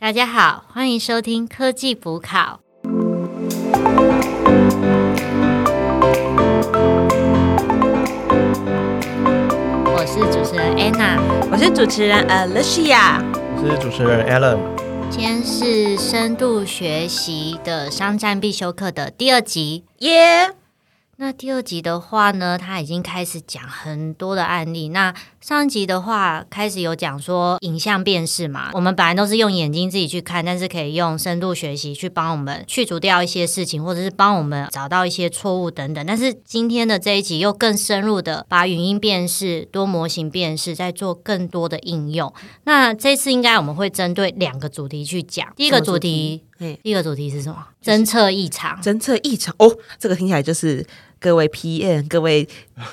大家好，欢迎收听科技补考。我是主持人 Anna，我是主持人 Alicia，我是主持人 Alan。今天是深度学习的商战必修课的第二集。耶！那第二集的话呢，他已经开始讲很多的案例。那上一集的话，开始有讲说影像辨识嘛，我们本来都是用眼睛自己去看，但是可以用深度学习去帮我们去除掉一些事情，或者是帮我们找到一些错误等等。但是今天的这一集又更深入的把语音辨识、多模型辨识再做更多的应用。那这次应该我们会针对两个主题去讲。第一个主题，第一个主题是什么？侦测异常。侦测异常哦，这个听起来就是。各位 PM，各位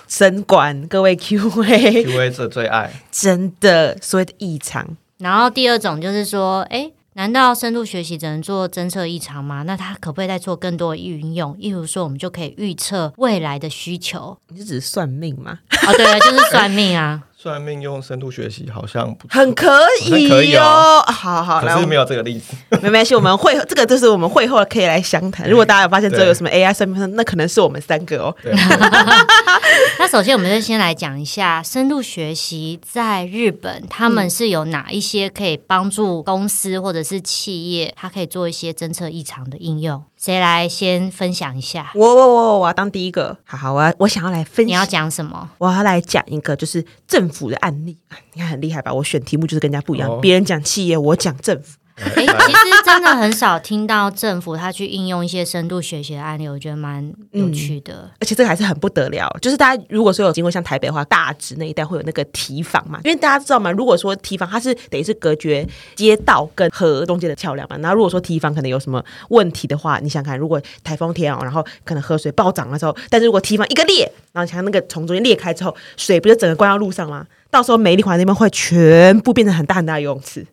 生管，各位 QA，QA 者最爱，真的所谓的异常。然后第二种就是说，哎，难道深度学习只能做侦测异常吗？那它可不可以再做更多的运用？例如说，我们就可以预测未来的需求。你是指算命吗？哦，对，就是算命啊。算命用深度学习好像很可以，可以哦。好好，可是没有这个例子，没关系。我们会这个就是我们会后可以来详谈。如果大家有发现这有什么 AI 算命，那可能是我们三个哦。那首先，我们就先来讲一下深度学习在日本，他们是有哪一些可以帮助公司或者是企业，它可以做一些侦测异常的应用。谁来先分享一下？我我我我要当第一个。好好，我要我想要来分。你要讲什么？我要来讲一个就是政府的案例。你看很厉害吧？我选题目就是跟人家不一样。别人讲企业，我讲政府。哎，其实真的很少听到政府他去应用一些深度学习的案例，我觉得蛮有趣的。而且这个还是很不得了，就是大家如果说有经过像台北的话，大直那一带会有那个提防嘛，因为大家知道嘛，如果说提防它是等于是隔绝街道跟河中间的桥梁嘛，然后如果说提防可能有什么问题的话，你想看，如果台风天哦，然后可能河水暴涨的时候，但是如果提防一个裂，然后像那个从中间裂开之后，水不就整个灌到路上吗？到时候美丽华那边会全部变成很大很大的游泳池。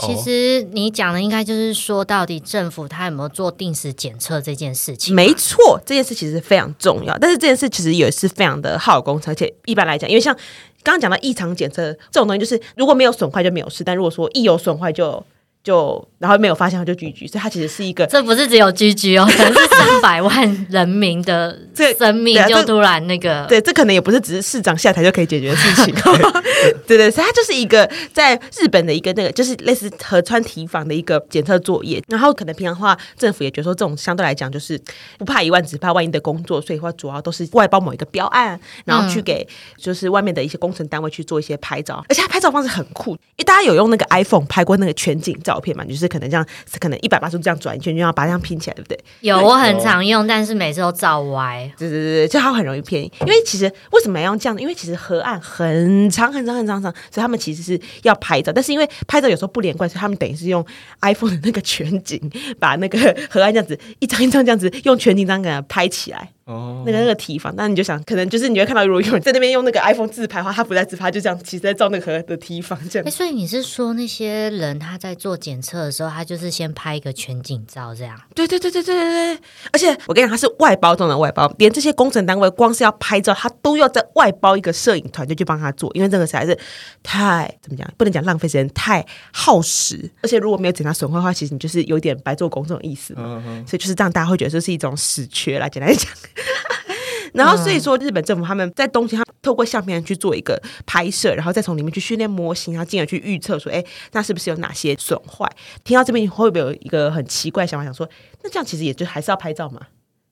其实你讲的应该就是说，到底政府他有没有做定时检测这件事情？没错，这件事其实非常重要。但是这件事其实也是非常的耗工程，而且一般来讲，因为像刚刚讲到异常检测这种东西，就是如果没有损坏就没有事，但如果说一有损坏就。就然后没有发现他就拒绝，所以他其实是一个，这不是只有拒绝哦，可能是三百万人民的这生命就突然那个，对，这可能也不是只是市长下台就可以解决的事情，对对，所以它就是一个在日本的一个那个就是类似河川提防的一个检测作业，然后可能平常话政府也觉得说这种相对来讲就是不怕一万只怕万一的工作，所以话主要都是外包某一个标案，然后去给就是外面的一些工程单位去做一些拍照，而且他拍照方式很酷，因为大家有用那个 iPhone 拍过那个全景。照片嘛，就是可能这样，可能一百八十度这样转一圈，就要把这样拼起来，对不对？有，我很常用，但是每次都照歪。对对对对，就它很容易偏。因为其实为什么要用这样？因为其实河岸很长很长很长长，所以他们其实是要拍照，但是因为拍照有时候不连贯，所以他们等于是用 iPhone 的那个全景，把那个河岸这样子一张一张这样子用全景这样给它拍起来。哦，那个那个提防，那你就想，可能就是你会看到，如果有人在那边用那个 iPhone 自拍的话，他不在自拍，就这样，其实在照那个的提防这样。哎所以你是说那些人他在做检测的时候，他就是先拍一个全景照这样？对对对对对对对。而且我跟你讲，他是外包中的外包，连这些工程单位光是要拍照，他都要在外包一个摄影团队去帮他做，因为这个实在是太怎么讲，不能讲浪费时间，太耗时。而且如果没有检查损坏的话，其实你就是有点白做工这种意思。嗯嗯。所以就是这样，大家会觉得这是一种死缺啦。简单讲。然后，所以说日本政府他们在东京，他透过相片去做一个拍摄，然后再从里面去训练模型，然后进而去预测说，哎，那是不是有哪些损坏？听到这边会不会有一个很奇怪想法，想说，那这样其实也就还是要拍照嘛？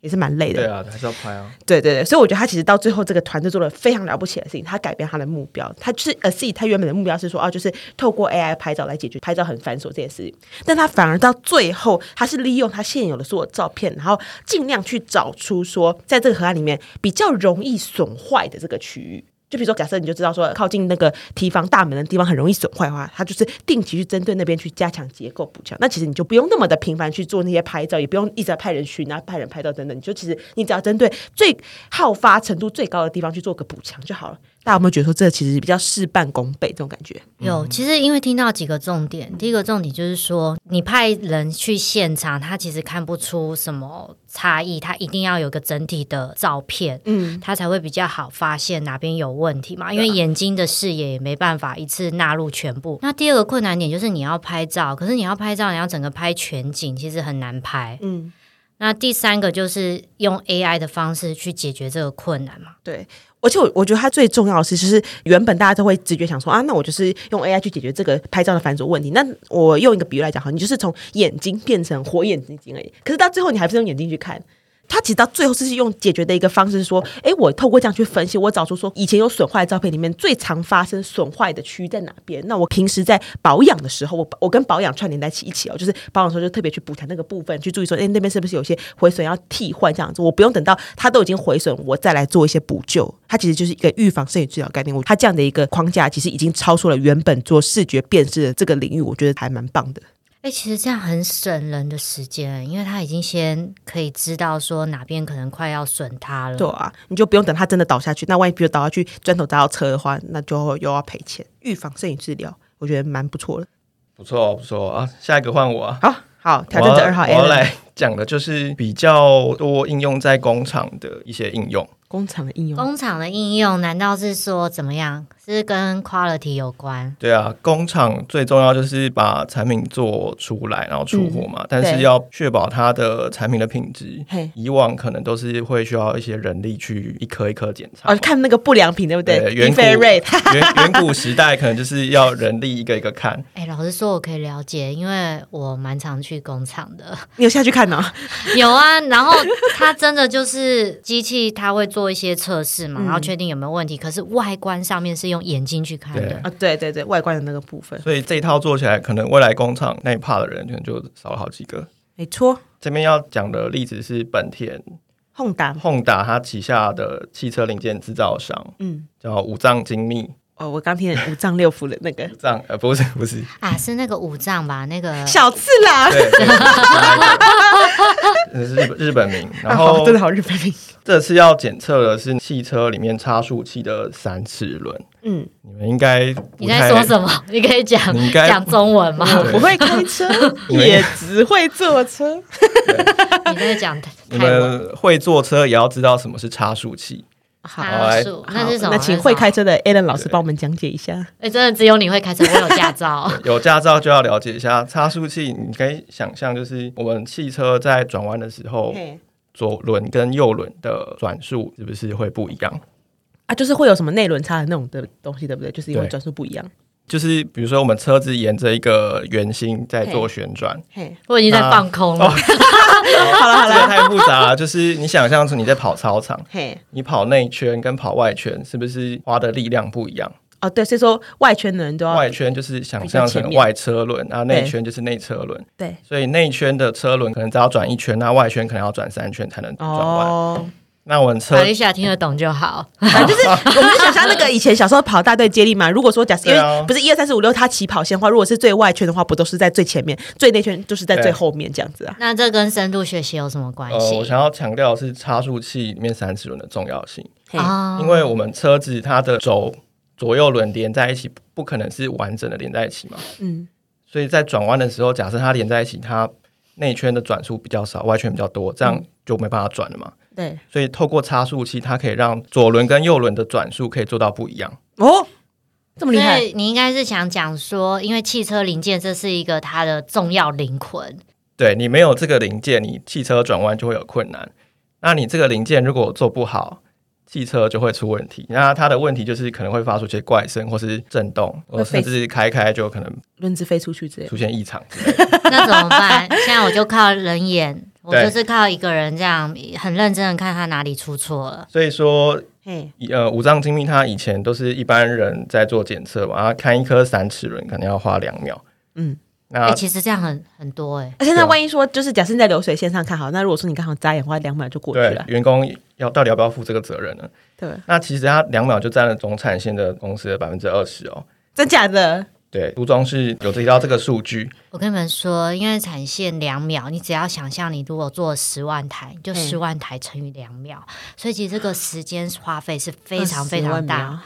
也是蛮累的，对啊，还是要拍啊。对对对，所以我觉得他其实到最后这个团队做了非常了不起的事情，他改变他的目标，他就是呃，自己他原本的目标是说，啊，就是透过 AI 拍照来解决拍照很繁琐这件事情，但他反而到最后，他是利用他现有的所有照片，然后尽量去找出说，在这个河岸里面比较容易损坏的这个区域。就比如说，假设你就知道说，靠近那个提防大门的地方很容易损坏的话，它就是定期去针对那边去加强结构补强。那其实你就不用那么的频繁去做那些拍照，也不用一直在派人巡啊、派人拍照等等。你就其实你只要针对最好发程度最高的地方去做个补强就好了。大家有没有觉得说这其实比较事半功倍这种感觉？有，其实因为听到几个重点，第一个重点就是说，你派人去现场，他其实看不出什么差异，他一定要有个整体的照片，嗯，他才会比较好发现哪边有问题嘛。因为眼睛的视野也没办法一次纳入全部。那第二个困难点就是你要拍照，可是你要拍照，你要整个拍全景，其实很难拍。嗯，那第三个就是用 AI 的方式去解决这个困难嘛。对。而且我我觉得它最重要的是，就是原本大家都会直觉想说啊，那我就是用 AI 去解决这个拍照的繁琐问题。那我用一个比喻来讲哈，你就是从眼睛变成火眼金睛而已。可是到最后，你还不是用眼睛去看。它其实到最后是用解决的一个方式，说，诶，我透过这样去分析，我找出说以前有损坏的照片里面最常发生损坏的区域在哪边。那我平时在保养的时候，我我跟保养串联在一起一起哦，就是保养的时候就特别去补弹那个部分，去注意说，诶，那边是不是有些毁损要替换这样子。我不用等到它都已经毁损，我再来做一些补救。它其实就是一个预防摄影治疗概念。它这样的一个框架，其实已经超出了原本做视觉辨识的这个领域，我觉得还蛮棒的。哎、其实这样很省人的时间，因为他已经先可以知道说哪边可能快要损塌了。对啊，你就不用等他真的倒下去。那万一比如倒下去，砖头砸到车的话，那就又要赔钱。预防摄影治疗，我觉得蛮不错的。不错不错啊，下一个换我啊。好好，挑战者二号我我来讲的就是比较多应用在工厂的一些应用。工厂的应用。工厂的应用难道是说怎么样？是跟 quality 有关？对啊，工厂最重要就是把产品做出来，然后出货嘛。但是要确保它的产品的品质嘿，以往可能都是会需要一些人力去一颗一颗检查哦，看那个不良品对不对？对远古 rate，远远古时代可能就是要人力一个一个看，哎、老实说，我可以了解，因为我蛮常去工厂的。你有下去看呢？有啊，然后它真的就是机器，它会做一些测试嘛，嗯然后确定有没有问题。可是外观上面是用眼睛去看对的。啊，对对对，外观的那个部分，所以这一套做起来，可能未来工厂那一 part 的人可能就少了好几个。没错。这边要讲的例子是本田轰打，Honda 它旗下的汽车零件制造商嗯，叫五藏精密，哦，我刚听五脏六腑的那个五脏呃不是不是，啊，是那个五脏吧？那个 小次郎，是日本日本名。然后真的好日本名，这次要检测的是汽车里面差速器的三齿轮，嗯，你们应该你在太说什么？你可以讲你应该讲中文吗？我不会开车，也只会坐车。你在讲你们会坐车也要知道什么是差速器。好，差速，那是什么？那请会开车的 Alan 老师帮我们讲解一下。哎、真的只有你会开车，我有驾照。有驾照就要了解一下差速器，你可以想象，就是我们汽车在转弯的时候，左轮跟右轮的转速是不是会不一样？啊，就是会有什么内轮差的那种的东西，对不对？就是因为转速不一样。就是比如说我们车子沿着一个圆心在做旋转，嘿，我已经在放空了。哦 好了太复杂了。就是你想象成你在跑操场，嘿，你跑内圈跟跑外圈是不是花的力量不一样？哦，对，所以说外圈的人都要外圈就是想象成外车轮，然后内圈就是内车轮。对所以内圈的车轮可能只要转一圈，那外圈可能要转三圈才能转弯。哦。那我们车法丽夏听得懂就好。反正就是，我们就想象那个以前小时候跑大队接力嘛。如果说假设因为不是一二三四五六，它起跑线的话，如果是最外圈的话，不都是在最前面，最内圈就是在最后面这样子啊？那这跟深度学习有什么关呃，系？我想要强调的是差速器里面三齿轮的重要性，因为我们车子它的轴左右轮连在一起，不可能是完整的连在一起嘛。嗯，所以在转弯的时候，假设它连在一起，它内圈的转速比较少，外圈比较多，这样就没办法转了嘛。对，所以透过差速器，它可以让左轮跟右轮的转速可以做到不一样。哦，这么厉害你应该是想讲说，因为汽车零件这是一个它的重要灵魂。对你没有这个零件，你汽车转弯就会有困难。那你这个零件如果做不好，汽车就会出问题。那它的问题就是可能会发出一些怪声，或是震动，或甚至开开就可能轮子飞出去之类。出现异常之类的。那怎么办？现在我就靠人眼，我就是靠一个人这样很认真的看他哪里出错了。所以说，嘿，呃，五脏精密它以前都是一般人在做检测嘛，然后看一颗三齿轮可能要花两秒。嗯，哎、那其实这样很很多哎、而且那万一说，就是假设你在流水线上看好，那如果说你刚好眨眼的话，两秒就过去对了。员工要到底要不要负这个责任呢？对，那其实他两秒就占了总产线的公司的百分之二十哦。真假的？对，书中是有提到这个数据，我跟你们说，因为产线两秒，你只要想象你如果做十万台，就嗯十万台乘以两秒，所以其实这个时间花费是非常非常大。秒。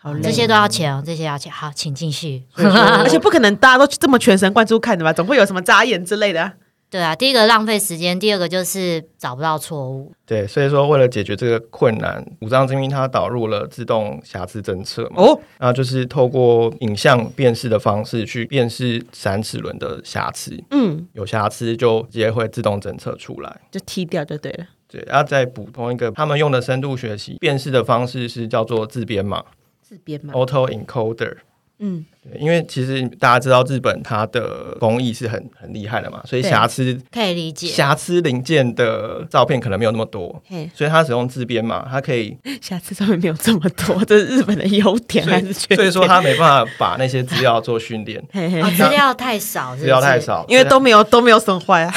好累，这些都要钱哦，这些要钱。好，请继续。而且不可能大家都这么全神贯注看的吧？总会有什么眨眼之类的啊。对啊，第一个浪费时间，第二个就是找不到错误。对，所以说为了解决这个困难，五张精兵它导入了自动瑕疵侦测嘛，哦，那就是透过影像辨识的方式去辨识闪齿轮的瑕疵，嗯，有瑕疵就直接会自动侦测出来。就踢掉就对了。对，然后再补充一个，他们用的深度学习辨识的方式是叫做自编码自编嘛，（auto encoder）。嗯，对，因为其实大家知道日本它的工艺是很很厉害的嘛，所以瑕疵可以理解。瑕疵零件的照片可能没有那么多，所以它使用自编嘛，它可以，瑕疵照片没有这么多，这是日本的优点所还是缺点？以所以说它没办法把那些资料做训练，资料太少，资料太。少，因为都没有都没有损坏啊。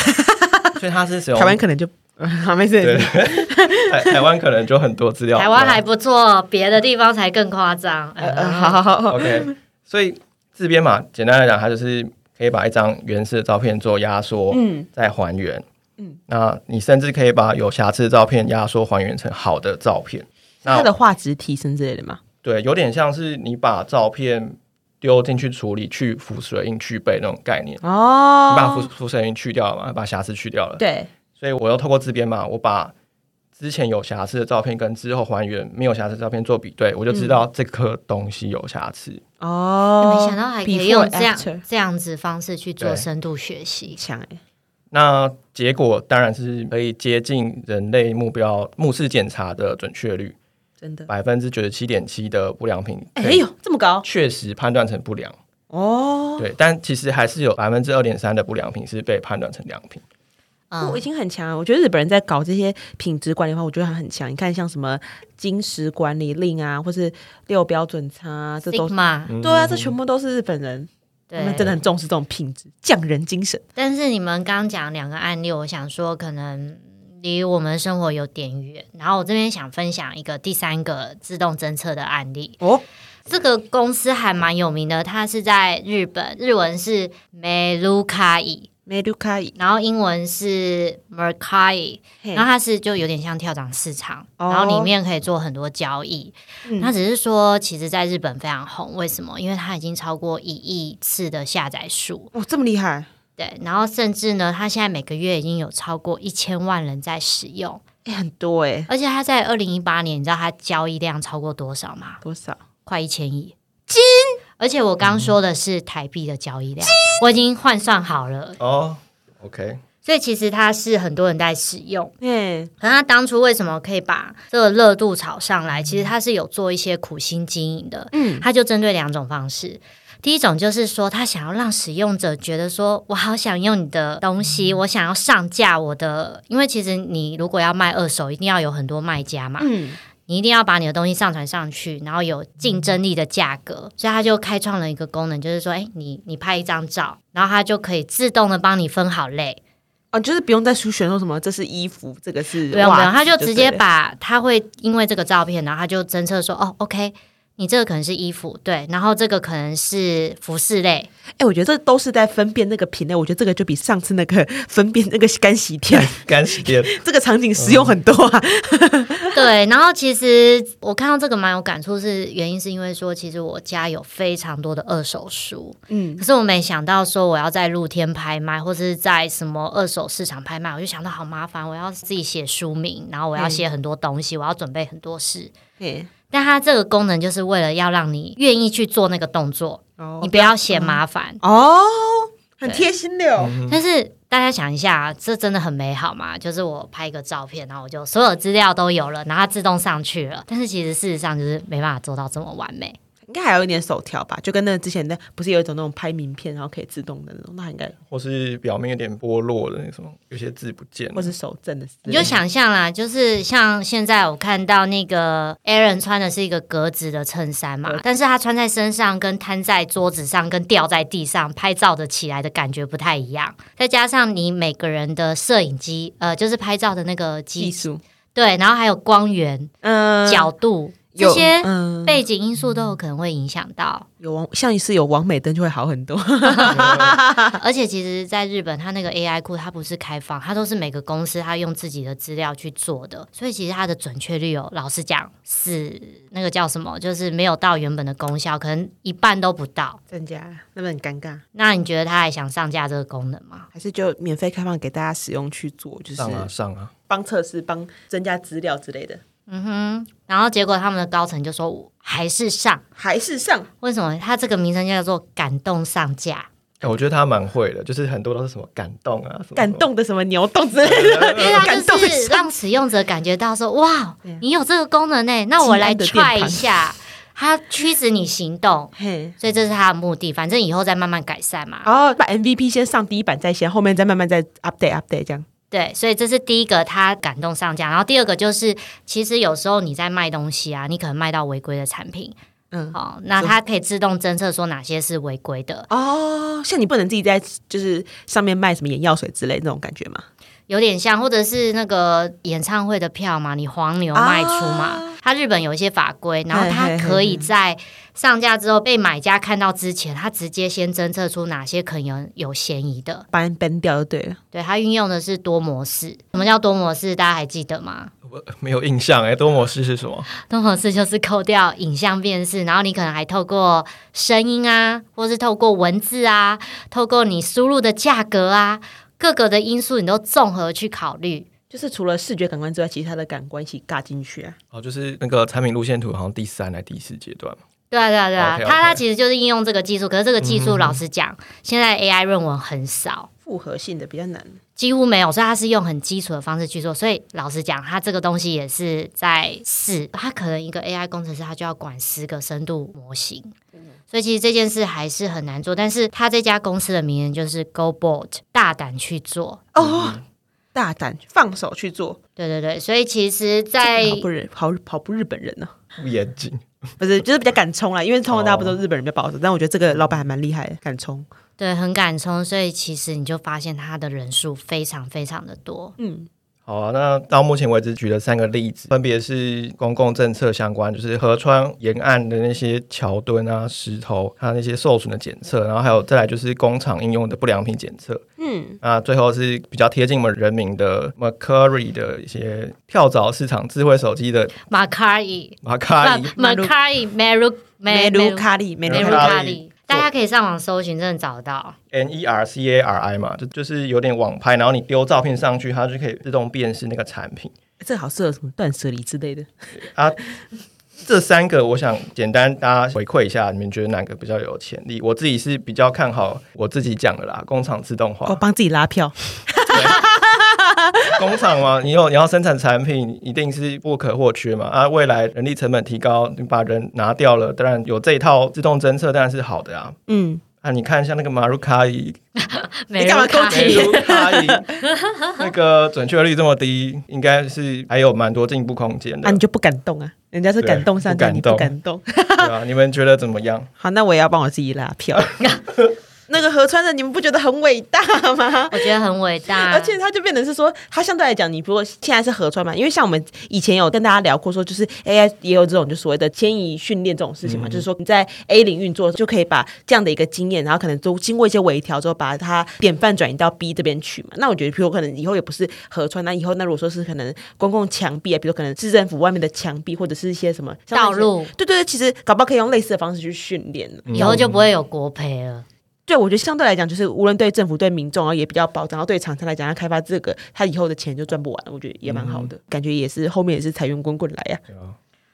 所以它是使用 台湾可能就好没事，台台湾可能就很多资料，台湾还不错，别的地方才更夸张。嗯好好好好，OK，所以自编码简单来讲，它就是可以把一张原始的照片做压缩，嗯再还原。嗯那你甚至可以把有瑕疵的照片压缩还原成好的照片。那它的画质提升之类的嘛。对，有点像是你把照片丢进去处理，去浮水印、去背那种概念哦。你把浮哦，浮水印去掉了嘛，把瑕疵去掉了。对，所以我又透过自编码，我把之前有瑕疵的照片跟之后还原没有瑕疵的照片做比对，我就知道这颗东西有瑕疵。哦，没想到还可以用这样这样子方式去做深度学习。强哎，那结果当然是可以接近人类目标目视检查的准确率，真的。百分之九十七点七的不良品，哎呦，这么高确实判断成不良。哦！对，但其实还是有百分之二点三的不良品是被判断成良品。嗯我已，经很强了。我觉得日本人在搞这些品质管理的话，我觉得他很强。你看，像什么金石管理令啊，或是六标准差、啊，这都是 Sigma 嗯对啊，这全部都是日本人，他对们真的很重视这种品质，匠人精神。但是你们刚讲两个案例，我想说可能离我们生活有点远。然后我这边想分享一个第三个自动侦测的案例。哦，这个公司还蛮有名的，它是在日本，日文是 Melukai，然后英文是 Mercai，然后它是就有点像跳蚤市场，哦然后里面可以做很多交易。嗯它只是说，其实在日本非常红，为什么？因为它已经超过一亿次的下载数。哦，这么厉害，对，然后甚至呢，它现在每个月已经有超过一千万人在使用，哎，很多哎，而且它在二零一八年，你知道它交易量超过多少吗？多少？快一千亿金！而且我刚说的是台币的交易量，我已经换算好了，哦，OK，所以其实它是很多人在使用。嗯，可它当初为什么可以把这个热度炒上来？其实它是有做一些苦心经营的。嗯，它就针对两种方式。第一种就是说，他想要让使用者觉得说，我好想用你的东西，我想要上架我的，因为其实你如果要卖二手，一定要有很多卖家嘛，嗯，你一定要把你的东西上传上去，然后有竞争力的价格，所以他就开创了一个功能，就是说，哎，你你拍一张照，然后他就可以自动的帮你分好类，啊，就是不用再去选说什么这是衣服，这个是不用不用，他就直接把他会因为这个照片，然后他就侦测说，哦，OK。你这个可能是衣服，对，然后这个可能是服饰类，哎、我觉得这都是在分辨那个品类。我觉得这个就比上次那个 分辨那个干洗店干洗店 这个场景实用很多啊。对，然后其实我看到这个蛮有感触，是原因是因为说，其实我家有非常多的二手书，嗯可是我没想到说我要在露天拍卖，或是在什么二手市场拍卖，我就想到好麻烦，我要自己写书名，然后我要写很多东西，我要准备很多事。哎、但它这个功能就是为了要让你愿意去做那个动作，哦你不要嫌麻烦。哦，很贴心的哦。但是大家想一下，这真的很美好嘛？就是我拍一个照片，然后我就所有资料都有了，然后它自动上去了。但是其实事实上就是没办法做到这么完美。应该还有一点手调吧，就跟那之前的不是有一种那种拍名片，然后可以自动的那种，那应该或是表面有点剥落的那种，有些字不见了，或是手震的。你就想象啦，就是像现在我看到那个 Aaron 穿的是一个格子的衬衫嘛，但是他穿在身上跟摊在桌子上跟掉在地上拍照的起来的感觉不太一样。再加上你每个人的摄影机，呃，就是拍照的那个机技术，对，然后还有光源、嗯，角度，这些嗯背景因素都有可能会影响到。有王，像是有王美灯就会好很多。而且其实，在日本，它那个 AI 库它不是开放，它都是每个公司它用自己的资料去做的，所以其实它的准确率有，老实讲是那个叫什么，就是没有到原本的功效，可能一半都不到。增加，那么很尴尬，那你觉得他还想上架这个功能吗？还是就免费开放给大家使用去做，就是上啊上啊，帮测试、帮增加资料之类的，嗯哼，然后结果他们的高层就说还是上，还是上为什么？他这个名称叫做感动上架。哎我觉得他蛮会的，就是很多都是什么感动啊，什么感动的什么牛动之类的，因为它感动就是让使用者感觉到说，哇对啊，你有这个功能呢，那我来激安的 try 键盘一下，它驱使你行动，嘿。所以这是他的目的。反正以后再慢慢改善嘛。然后把 MVP 先上第一版在先，后面再慢慢再 update update 这样。对，所以这是第一个，他感动上架。然后第二个就是，其实有时候你在卖东西啊，你可能卖到违规的产品，嗯，哦，那它可以自动侦测说哪些是违规的。哦，像你不能自己在就是上面卖什么眼药水之类那种感觉吗？有点像，或者是那个演唱会的票嘛，你黄牛卖出嘛，啊它日本有一些法规，然后它可以在上架之后被买家看到之前，它直接先侦测出哪些可能有有嫌疑的。把人 ban 掉就对了。对，它运用的是多模式。什么叫多模式？大家还记得吗？我没有印象哎，多模式是什么？多模式就是扣掉影像辨识，然后你可能还透过声音啊，或是透过文字啊，透过你输入的价格啊，各个的因素你都综合去考虑。就是除了视觉感官之外，其他的感官一起尬进去啊。哦，就是那个产品路线图，好像第三还第四阶段嘛。对啊，对啊，对啊它它其实就是应用这个技术，可是这个技术老实讲，现在 AI 论文很少。复合性的比较难。几乎没有，所以它是用很基础的方式去做。所以老实讲，它这个东西也是在试。它可能一个 AI 工程师，他就要管十个深度模型，所以其实这件事还是很难做。但是他这家公司的名言就是 “Go bold”，大胆去做。哦，大胆放手去做，对对对，所以其实在，跑步日跑跑步日本人呢、不严谨，不是，就是比较敢冲啦，因为通常大部分都是日本人比较保守，但我觉得这个老板还蛮厉害的，敢冲。对很敢冲，所以其实你就发现他的人数非常非常的多。嗯，好啊，那到目前为止举了三个例子，分别是公共政策相关，就是河川沿岸的那些桥墩啊、石头，还有那些受损的检测，然后还有再来就是工厂应用的不良品检测。嗯，那最后是比较贴近我们人民的 Mercury 的一些跳蚤市场智慧手机的马卡伊，马卡伊。马卡伊，Meru 梅卢卡利，大家可以上网搜寻，真的找到。N E R C A R I 嘛，就就是有点网拍，然后你丢照片上去，它就可以自动辨识那个产品。这好适合什么断舍离之类的。啊，这三个我想简单大家回馈一下，你们觉得哪个比较有潜力？我自己是比较看好我自己讲的啦，工厂自动化。我帮自己拉票，工厂嘛，你有你要生产产品，一定是不可或缺嘛。啊，未来人力成本提高，你把人拿掉了，当然有这一套自动侦测，当然是好的啊。嗯，啊，你看像那个马鲁卡伊，你干嘛如卡攻击美鲁卡伊，那个准确率这么低，应该是还有蛮多进步空间的啊，，你就不敢动啊？人家是感动上架，你不敢动。对啊？你们觉得怎么样？好，那我也要帮我自己拉票。那个河川的，你们不觉得很伟大吗？我觉得很伟大，而且它就变成是说，它相对来讲，你如果现在是河川嘛，因为像我们以前有跟大家聊过，说就是 AI 也有这种就所谓的迁移训练这种事情嘛，就是说你在 A 领运作就可以把这样的一个经验，然后可能都经过一些微调之后，把它典范转移到 B 这边去嘛。那我觉得，比如可能以后也不是河川，那以后那如果说是可能公共墙壁啊，比如可能市政府外面的墙壁，或者是一些什么道路对对对，其实搞不好可以用类似的方式去训练。以后就不会有国培了。对，我觉得相对来讲，就是无论对政府、对民众，然后也比较保障，然后对厂商来讲，他开发这个，他以后的钱就赚不完了。我觉得也蛮好的，感觉也是后面也是财源滚滚来呀、啊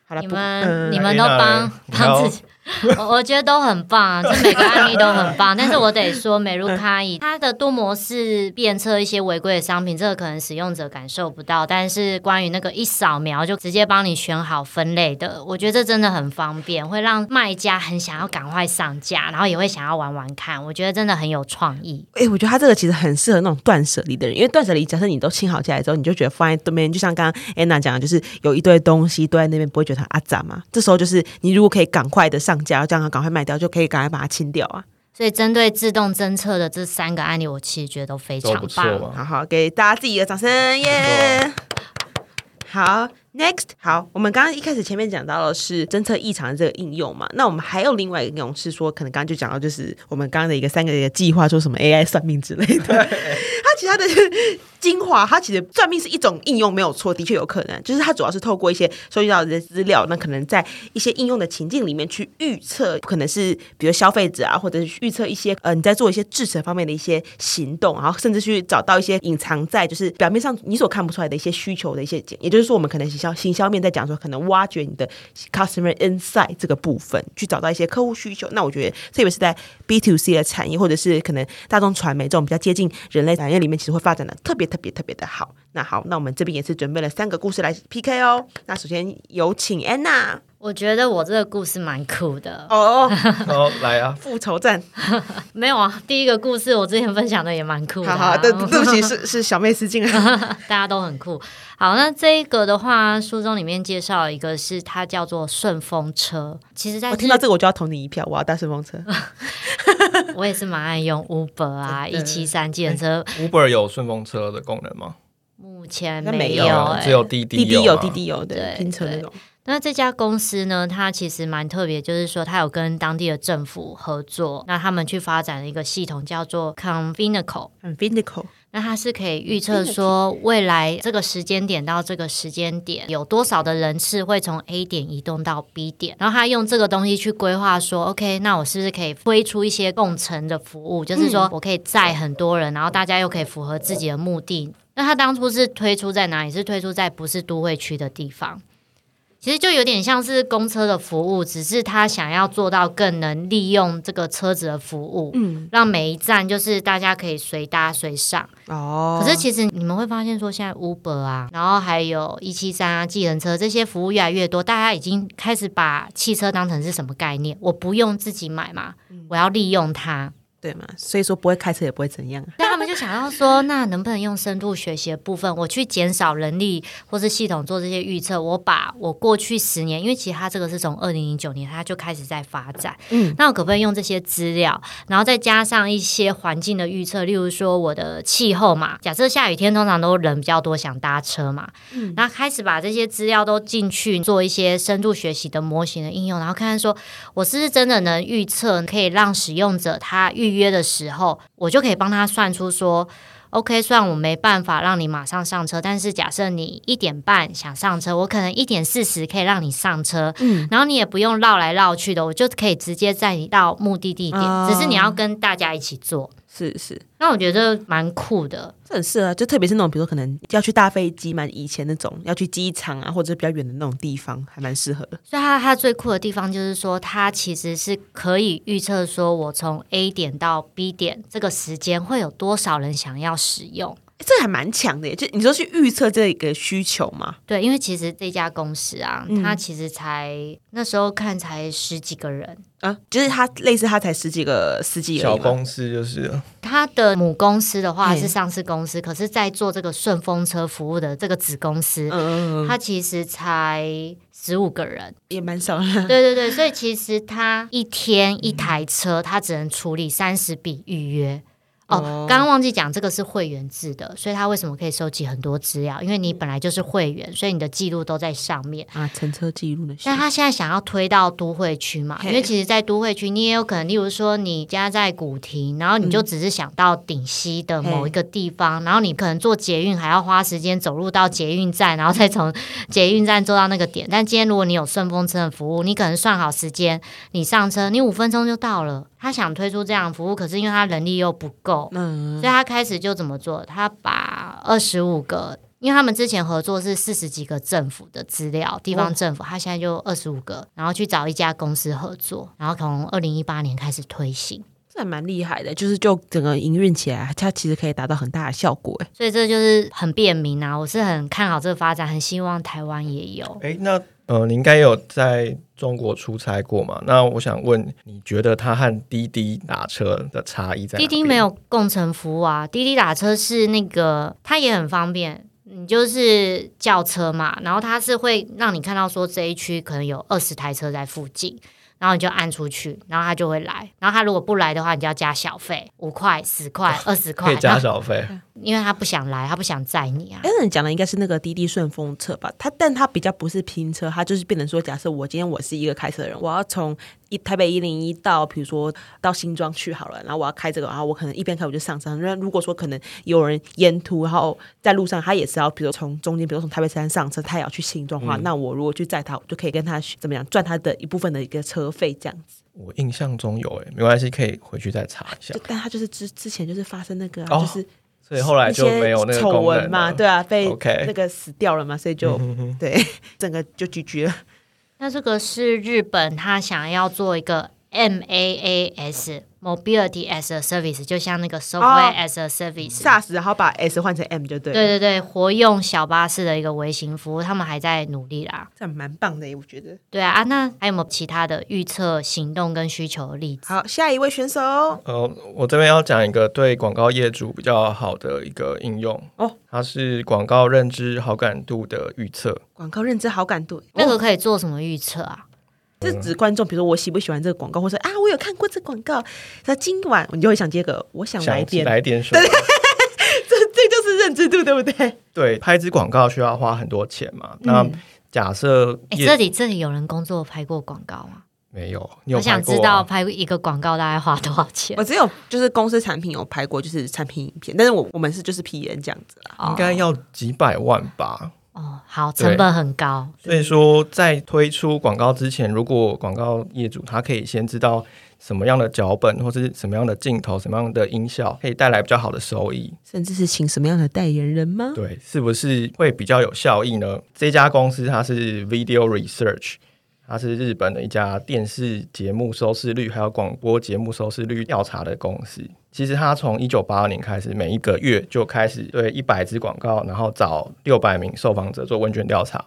好了，你们、嗯你们都帮帮自己，我我觉得都很棒啊，就每个案例都很棒。但是我得说，美如卡伊它的多模式辨测一些违规的商品，这个可能使用者感受不到。但是关于那个一扫描就直接帮你选好分类的，我觉得这真的很方便，会让卖家很想要赶快上架，然后也会想要玩玩看。我觉得真的很有创意。哎、我觉得它这个其实很适合那种断舍离的人，因为断舍离，假设你都清好下来之后，你就觉得放在对面，就像刚刚安娜讲的，就是有一堆东西堆在那边，不会觉得很阿杂嘛。这时候就是你如果可以赶快的上架，这样赶快卖掉，就可以赶快把它清掉啊。所以针对自动侦测的这三个案例，我其实觉得都非常棒。好好给大家自己的掌声，耶！好，Next，好，我们刚刚一开始前面讲到的是侦测异常的这个应用嘛，那我们还有另外一个应用是说，可能刚刚就讲到就是我们刚刚的一个三个一个计划，说什么 AI 算命之类的，它其他的精华，它其实算命是一种应用没有错，的确有可能，就是它主要是透过一些收集到的资料，那可能在一些应用的情境里面去预测，可能是比如消费者啊，或者是预测一些呃你在做一些制成方面的一些行动，然后甚至去找到一些隐藏在就是表面上你所看不出来的一些需求的一些点，也就是说我们可能行销行销面在讲说，可能挖掘你的 customer insight 这个部分，去找到一些客户需求。那我觉得特别是在 B to C 的产业，或者是可能大众传媒这种比较接近人类产业里面，其实会发展的特别特别特别的好。那好，那我们这边也是准备了三个故事来 PK 哦。那首先有请安娜我觉得我这个故事蛮酷的。哦，哦，来啊，复仇战，没有啊，第一个故事我之前分享的也蛮酷的、啊。好好，对对不起，是是小妹失敬了。大家都很酷。好，那这一个的话，书中里面介绍一个是它叫做顺风车。其实我听到这个我就要投你一票，我要搭顺风车。我也是蛮爱用 Uber 啊、一七三计程车，Uber 有顺风车的功能吗？目前那没没有有、只有滴滴滴滴有滴滴有对对拼车那种，那这家公司呢，它其实蛮特别，就是说它有跟当地的政府合作，那他们去发展了一个系统叫做 Convinical。Convinical，。那它是可以预测说未来这个时间点到这个时间点有多少的人次会从 A 点移动到 B 点，然后它用这个东西去规划说，OK，那我是不是可以推出一些共乘的服务，就是说我可以载很多人，然后大家又可以符合自己的目的。那它当初是推出在哪里？是推出在不是都会区的地方。其实就有点像是公车的服务，只是他想要做到更能利用这个车子的服务，嗯，让每一站就是大家可以随搭随上。哦，可是其实你们会发现说，现在 Uber 啊，然后还有一七三啊、计程车这些服务越来越多，大家已经开始把汽车当成是什么概念？我不用自己买嘛，我要利用它。对嘛，所以说不会开车也不会怎样。想要说，那能不能用深度学习的部分，我去减少人力或是系统做这些预测？我把我过去十年，因为其实它这个是从二零零九年它就开始在发展，嗯，那我可不可以用这些资料，然后再加上一些环境的预测，例如说我的气候嘛，假设下雨天通常都人比较多，想搭车嘛，嗯，然后开始把这些资料都进去做一些深度学习的模型的应用，然后看看说我是不是真的能预测，可以让使用者他预约的时候，我就可以帮他算出说。OK，虽然我没办法让你马上上车，但是假设你一点半想上车，我可能一点四十可以让你上车，嗯，然后你也不用绕来绕去的，我就可以直接载你到目的地点，哦只是你要跟大家一起做。是是，那我觉得蛮酷的，这很适合啊，就特别是那种比如说可能要去大飞机嘛，以前那种要去机场啊，或者比较远的那种地方，还蛮适合的。所以它它最酷的地方就是说，它其实是可以预测说我从 A 点到 B 点这个时间会有多少人想要使用。诶这还蛮强的耶，就你说去预测这个需求嘛？对，因为其实这家公司啊，嗯它其实才那时候看才十几个人，啊，就是它类似它才十几个司机。小公司就是了它的母公司的话是上市公司，可是，在做这个顺风车服务的这个子公司，嗯，嗯嗯，它其实才十五个人。也蛮少的。对对对，所以其实它一天一台车，它只能处理三十笔预约。哦哦，刚刚忘记讲，这个是会员制的，所以它为什么可以收集很多资料？因为你本来就是会员，所以你的记录都在上面。啊，乘车记录的那。他现在想要推到都会区嘛？因为其实，在都会区，你也有可能，例如说你家在古亭，然后你就只是想到顶溪的某一个地方，然后你可能坐捷运还要花时间走路到捷运站，然后再从 捷运站坐到那个点。但今天如果你有顺风车的服务，你可能算好时间，你上车，你五分钟就到了。他想推出这样的服务，可是因为他人力又不够，嗯，所以他开始就怎么做？他把二十五个，因为他们之前合作是四十几个政府的资料，地方政府，他现在就二十五个，然后去找一家公司合作，然后从二零一八年开始推行，这还蛮厉害的，就是就整个营运起来，它其实可以达到很大的效果。哎，所以这就是很便民啊！我是很看好这个发展，很希望台湾也有。哎，那呃，你应该有在中国出差过嘛？那我想问，你觉得它和滴滴打车的差异在滴滴没有共乘服务啊，滴滴打车是那个，它也很方便。你就是叫车嘛，然后它是会让你看到说这一区可能有二十台车在附近，然后你就按出去，然后他就会来。然后他如果不来的话，你就要加小费，五块、十块、二十块可以。加小费，因为他不想来，他不想载你啊。哎，那你讲的应该是那个滴滴顺风车吧？他，但他比较不是拼车，他就是变成说，假设我今天我是一个开车的人，我要从一台北一零一到，比如说到新庄去好了，然后我要开这个，然后我可能一边开我就上山。那如果说可能有人沿途，然后在路上他也是要，比如从中间，比如从台北山上车，他也要去新庄的话，那我如果去载他，我就可以跟他怎么样赚他的一部分的一个车费这样子。我印象中有诶，没关系，可以回去再查一下就。但他就是之之前就是发生那个啊、哦就是所以后来就没有那个丑闻嘛，对啊，被那个死掉了嘛，所以就、对 整个就拒绝了。那这个是日本，他想要做一个 MaaS Mobility as a Service，就像那个 Software as a Service。SaaS，然后把 S 换成 M 就对了，对对对，活用小巴士的一个微型服务，他们还在努力啦。这样蛮棒的耶，我觉得。对啊，啊，那还有没有其他的预测行动跟需求的例子？好，下一位选手，呃，我这边要讲一个对广告业主比较好的一个应用哦，它是广告认知好感度的预测。广告认知好感度，那个哦、可以做什么预测啊？是指观众，比如说我喜不喜欢这个广告，或者啊我有看过这广告，那今晚你就会想接个我想来想点，来点什么？这这就是认知度，对不对？对，拍一支广告需要花很多钱嘛？那嗯假设这里这里有人工作拍过广告吗？没有，你有我想知道啊拍一个广告大概花多少钱我？只有就是公司产品有拍过，就是产品影片，但是我我们是就是 P N 这样子啦。应该要几百万吧。哦，好，成本很高。所以说，在推出广告之前，如果广告业主他可以先知道什么样的脚本或是什么样的镜头、什么样的音效可以带来比较好的收益，甚至是请什么样的代言人吗？对，是不是会比较有效益呢？这家公司它是 Video Research，它是日本的一家电视节目收视率还有广播节目收视率调查的公司。其实他从一九八二年开始，每一个月就开始对一百支广告，然后找六百名受访者做问卷调查。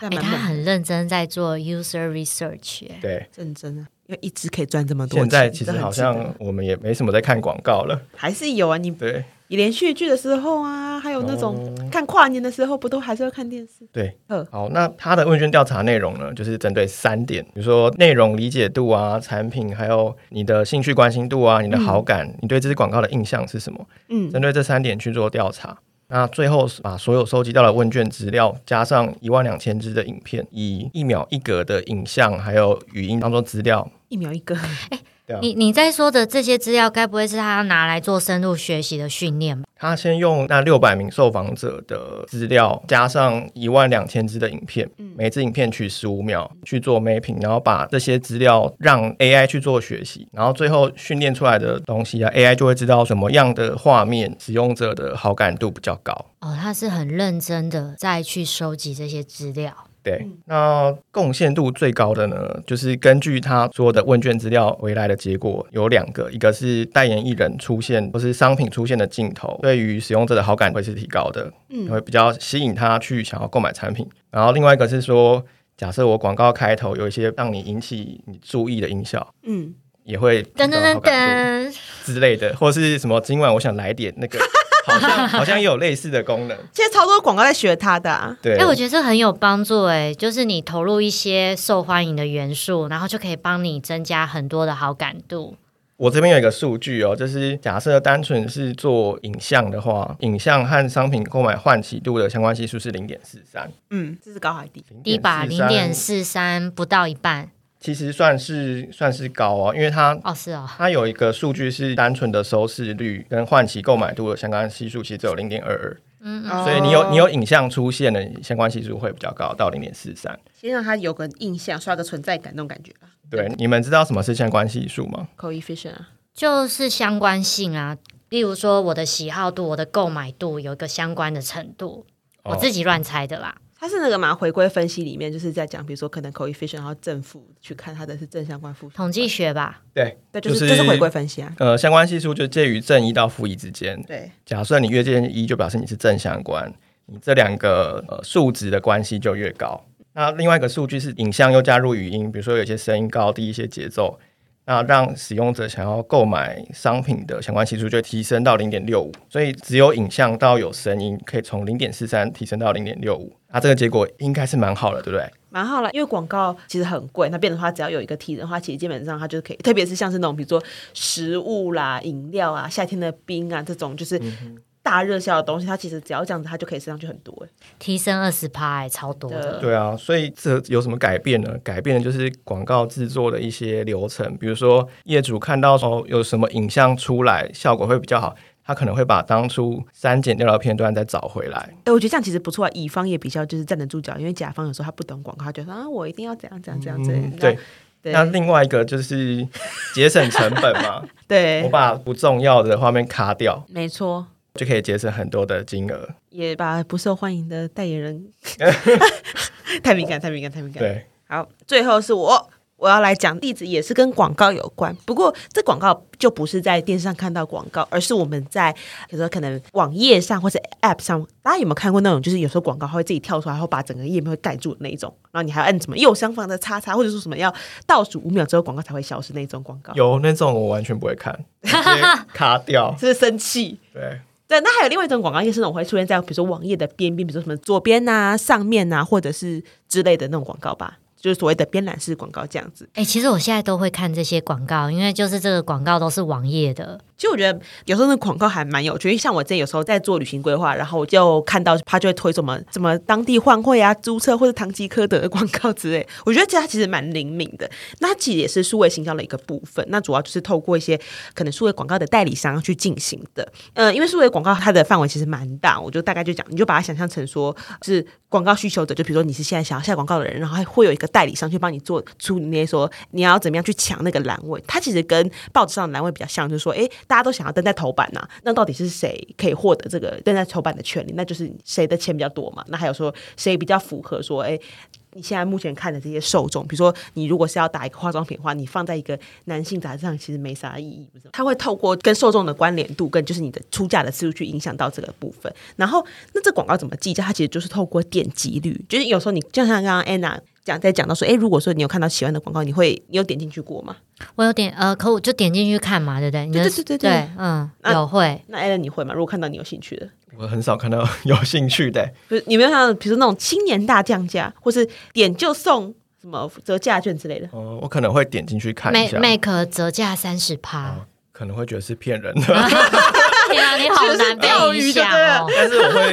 哎，这样蛮猛的他很认真在做 user research，哎对，认真啊，因为一支可以赚这么多钱。现在其实好像我们也没什么在看广告了。还是有啊，你对你连续剧的时候啊，还有那种哦看跨年的时候，不都还是要看电视？对嗯，好，那他的问卷调查内容呢，就是针对三点，比如说内容理解度啊、产品，还有你的兴趣关心度啊、你的好感，你对这支广告的印象是什么？嗯，针对这三点去做调查。那最后把所有收集到的问卷资料加上一万两千支的影片，以一秒一格的影像还有语音当做资料。一秒一个，对啊你你在说的这些资料，该不会是他拿来做深入学习的训练吧？他先用那六百名受访者的资料，加上一万两千支的影片，每支影片取十五秒去做 mapping，然后把这些资料让 AI 去做学习，然后最后训练出来的东西啊，AI 就会知道什么样的画面使用者的好感度比较高。哦，他是很认真的在去收集这些资料。对，那贡献度最高的呢，就是根据他所有的问卷资料回来的结果有两个，一个是代言艺人出现或是商品出现的镜头，对于使用者的好感会是提高的，嗯，会比较吸引他去想要购买产品。然后另外一个是说，假设我广告开头有一些让你引起你注意的音效，嗯，也会噔噔噔，之类的，或是什么今晚我想来点那个，好像好像也有类似的功能。现在超多广告在学它的、啊，对，哎、我觉得这很有帮助哎，就是你投入一些受欢迎的元素，然后就可以帮你增加很多的好感度。我这边有一个数据哦，就是假设单纯是做影像的话，影像和商品购买唤起度的相关系数是零点四三，嗯，这是高还低？低吧，零点，四三，不到一半。其实算是算是高哦，因为它哦，是哦，它有一个数据是单纯的收视率跟唤起购买度的相关系数，其实只有零点二二，嗯哦所以你有你有影像出现的相关系数会比较高，到零点四三。先让它有个印象，刷个存在感那种感觉吧。对，你们知道什么是相关系数吗？coefficient 啊，就是相关性啊。例如说，我的喜好度、我的购买度有一个相关的程度，我哦自己乱猜的啦。它是那个嘛回归分析里面就是在讲，比如说可能 coefficient，然后正负去看它的是正相关负统计学吧，对，对，就是、就就是是回归分析啊。呃，相关系数就介于正一到负一之间。对，假设你越接近一，就表示你是正相关，你这两个呃数值的关系就越高。那另外一个数据是影像又加入语音，比如说有些声音高低、一些节奏，那让使用者想要购买商品的相关系数就提升到零点六五。所以只有影像到有声音，可以从零点四三提升到零点六五。那这个结果应该是蛮好的，对不对？蛮好了，因为广告其实很贵，那变的话只要有一个提人的话，其实基本上它就可以，特别是像是那种比如说食物啦、饮料啊、夏天的冰啊这种，就是大大热销的东西，它其实只要这样子，它就可以升上去很多。哎提升二十趴，哎超多的。对啊，所以这有什么改变呢？改变的就是广告制作的一些流程，比如说业主看到哦有什么影像出来，效果会比较好，他可能会把当初删减掉的片段再找回来。哎，我觉得这样其实不错啊，乙方也比较就是站得住脚，因为甲方有时候他不懂广告，他就说啊，我一定要怎样怎样怎样怎样。嗯对，那另外一个就是节省成本嘛，对我，把不重要的画面卡掉，没错。就可以节省很多的金额。也把不受欢迎的代言人 太敏感，太敏感，太敏感。对，好，最后是我我要来讲例子，也是跟广告有关。不过这广告就不是在电视上看到广告，而是我们在有时候可能网页上或者 App 上，大家有没有看过那种，就是有时候广告它会自己跳出来，然后把整个页面会盖住的那一种，然后你还要按什么右上方的叉叉，或者说什么要倒数五秒之后广告才会消失那种广告，有那种我完全不会看，直接卡掉。是不是生气？对，对，那还有另外一种广告页是那种会出现在比如说网页的边边，比如说什么左边呐、上面呐、或者是之类的那种广告吧，就是所谓的编览式广告这样子。哎、其实我现在都会看这些广告，因为就是这个广告都是网页的。其实我觉得有时候那广告还蛮有趣，因为像我之前有时候在做旅行规划，然后我就看到他就会推什么什么当地换汇啊、租车或者唐吉诃德的广告之类，我觉得这它其实蛮灵敏的。那它其实也是数位行销的一个部分，那主要就是透过一些可能数位广告的代理商去进行的。呃，因为数位广告它的范围其实蛮大，我就大概就讲，你就把它想象成说是广告需求者，就比如说你是现在想要下广告的人，然后会有一个代理商去帮你做出那些说你要怎么样去抢那个栏位。它其实跟报纸上的栏位比较像，就是说，诶，大家都想要登在头版呐、那到底是谁可以获得这个登在头版的权利？那就是谁的钱比较多嘛？那还有说谁比较符合说，诶。你现在目前看的这些受众，比如说你如果是要打一个化妆品的话，你放在一个男性杂志上其实没啥意义，不是？它会透过跟受众的关联度，跟就是你的出价的次数去影响到这个部分。然后，那这广告怎么计价？它其实就是透过点击率，就是有时候你就像刚刚 Anna 讲在讲到说，哎，如果说你有看到喜欢的广告，你会你有点进去过吗？我有点呃，可我就点进去看嘛，对不对？对对对对对，嗯，那有会。那 Alan 你会吗？如果看到你有兴趣的，我很少看到 有兴趣的。不是你没有看到，比如说那种青年大降价，或是点就送什么折价券之类的。哦，我可能会点进去看一下，Make 折价三十趴，可能会觉得是骗人的，天啊，你好难被影响哦。但是我会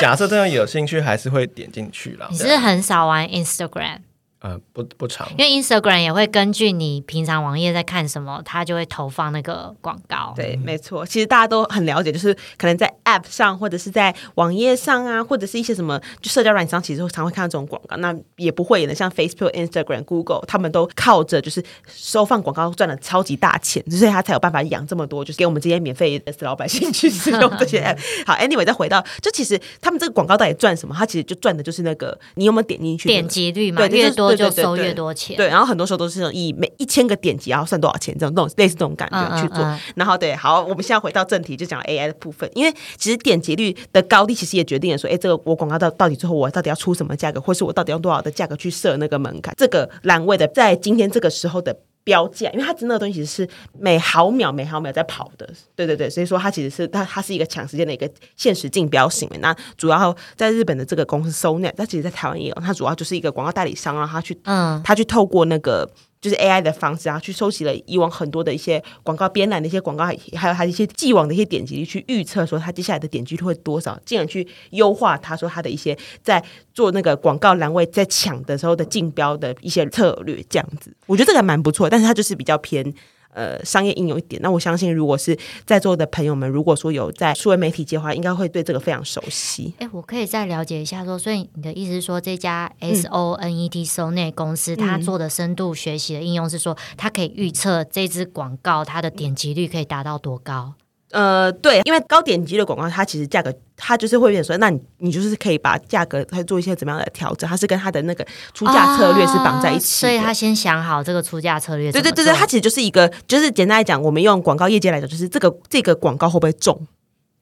假设真的有兴趣，还是会点进去啦。你是不是很少玩 Instagram，呃不不长，因为 Instagram 也会根据你平常网页在看什么，它就会投放那个广告。对，没错，其实大家都很了解，就是可能在 App 上，或者是在网页上啊，或者是一些什么就社交软件上，其实常会看到这种广告。那也不会的，像 Facebook、Instagram、Google，他们都靠着就是收放广告赚了超级大钱，所以他才有办法养这么多，就是给我们这些免费的老百姓去 使用这些 App。好，Anyway，再回到，就其实他们这个广告到底赚什么？他其实就赚的就是那个你有没有点进去、那个点击率嘛，越多就收越多钱。对，然后很多时候都是以每一千个点击然后算多少钱这种那种类似这种感觉嗯去做。嗯嗯然后对，好，我们现在回到正题，就讲 AI 的部分，因为其实点击率的高低其实也决定了说，哎，这个我广告到到底最后我到底要出什么价格，或是我到底用多少的价格去设那个门槛，这个栏位的在今天这个时候的。标价，因为它真的东西是每毫秒每毫秒在跑的，对对对，所以说它其实是它它是一个抢时间的一个限时竞标行为。那主要在日本的这个公司 Sonet，它其实在台湾也有，它主要就是一个广告代理商，让它去嗯，他去透过那个就是 AI 的方式啊，去收集了以往很多的一些广告编栏的一些广告，还有它一些既往的一些点击率，去预测说它接下来的点击率会多少，进而去优化它说它的一些在做那个广告栏位在抢的时候的竞标的一些策略，这样子，我觉得这个还蛮不错，但是它就是比较偏。呃，商业应用一点，那我相信，如果是在座的朋友们，如果说有在数位媒体界的话，应该会对这个非常熟悉。哎，我可以再了解一下说，所以你的意思是说，这家 S O N E T Sonet 公司，它做的深度学习的应用是说，它可以预测这支广告它的点击率可以达到多高？呃，对，因为高点击的广告，它其实价格它就是会变成说，那你你就是可以把价格他做一些怎么样的调整，他是跟他的那个出价策略是绑在一起。哦所以他先想好这个出价策略。对对对对，他其实就是一个，就是简单来讲，我们用广告业界来讲，就是这个这个广告会不会中，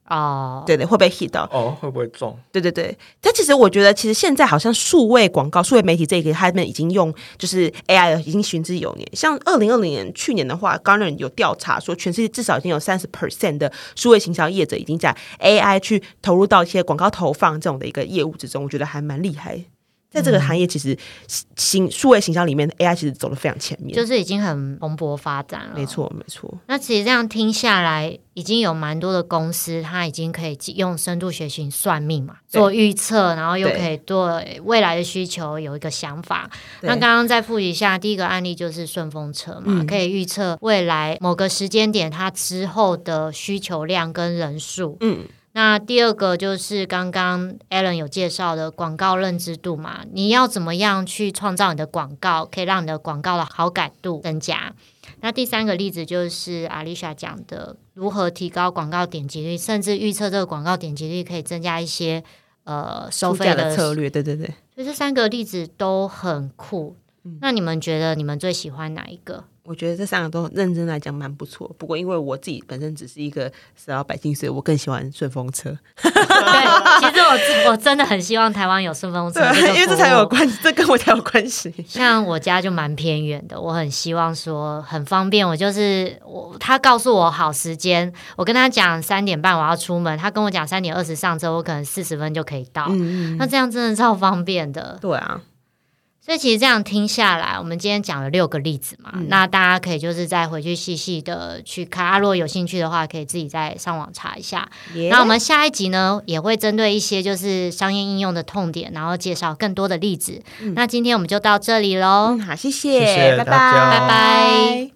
哦，对对，会不会 hit 到，哦，会不会中？对对对。但其实我觉得，其实现在好像数位广告、数位媒体这一个，他们已经用就是 AI 了已经寻之有年。像二零二零年去年的话，Gartner 有调查说，全世界至少已经有三十 percent 的数位行销业者已经在 AI 去投入到一些广告投放这种的一个业务之中，我觉得还蛮厉害。在这个行业，其实行数位形象里面，AI 其实走的非常前面。就是已经很蓬勃发展了。没。错，没错。那其实这样听下来，已经有蛮多的公司，它已经可以用深度学习算命嘛，做预测，然后又可以对未来的需求有一个想法。那刚刚再复习一下，第一个案例就是顺风车嘛，嗯可以预测未来某个时间点它之后的需求量跟人数。嗯，那第二个就是刚刚 Alan 有介绍的广告认知度嘛，你要怎么样去创造你的广告，可以让你的广告的好感度增加。那第三个例子就是阿丽莎讲的，如何提高广告点击率，甚至预测这个广告点击率可以增加一些呃收费的的策略，对对对。所以这三个例子都很酷。嗯那你们觉得你们最喜欢哪一个？我觉得这三个都认真来讲蛮不错，不过因为我自己本身只是一个死老百姓，所以我更喜欢顺风车。对，其实我我真的很希望台湾有顺风车，对，因为这才有。关，这跟我才有关系。像我家就蛮偏远的，我很希望说很方便。我就是我，他告诉我好时间，我跟他讲三点半我要出门，他跟我讲三点二十上车，我可能四十分就可以到。嗯嗯，那这样真的超方便的。对啊，所以其实这样听下来，我们今天讲了六个例子嘛，那大家可以就是再回去细细的去看。啊，如果有兴趣的话，可以自己再上网查一下。那我们下一集呢，也会针对一些就是商业应用的痛点，然后介绍更多的例子。那今天我们就到这里喽，嗯好，谢谢谢拜大家拜，拜拜。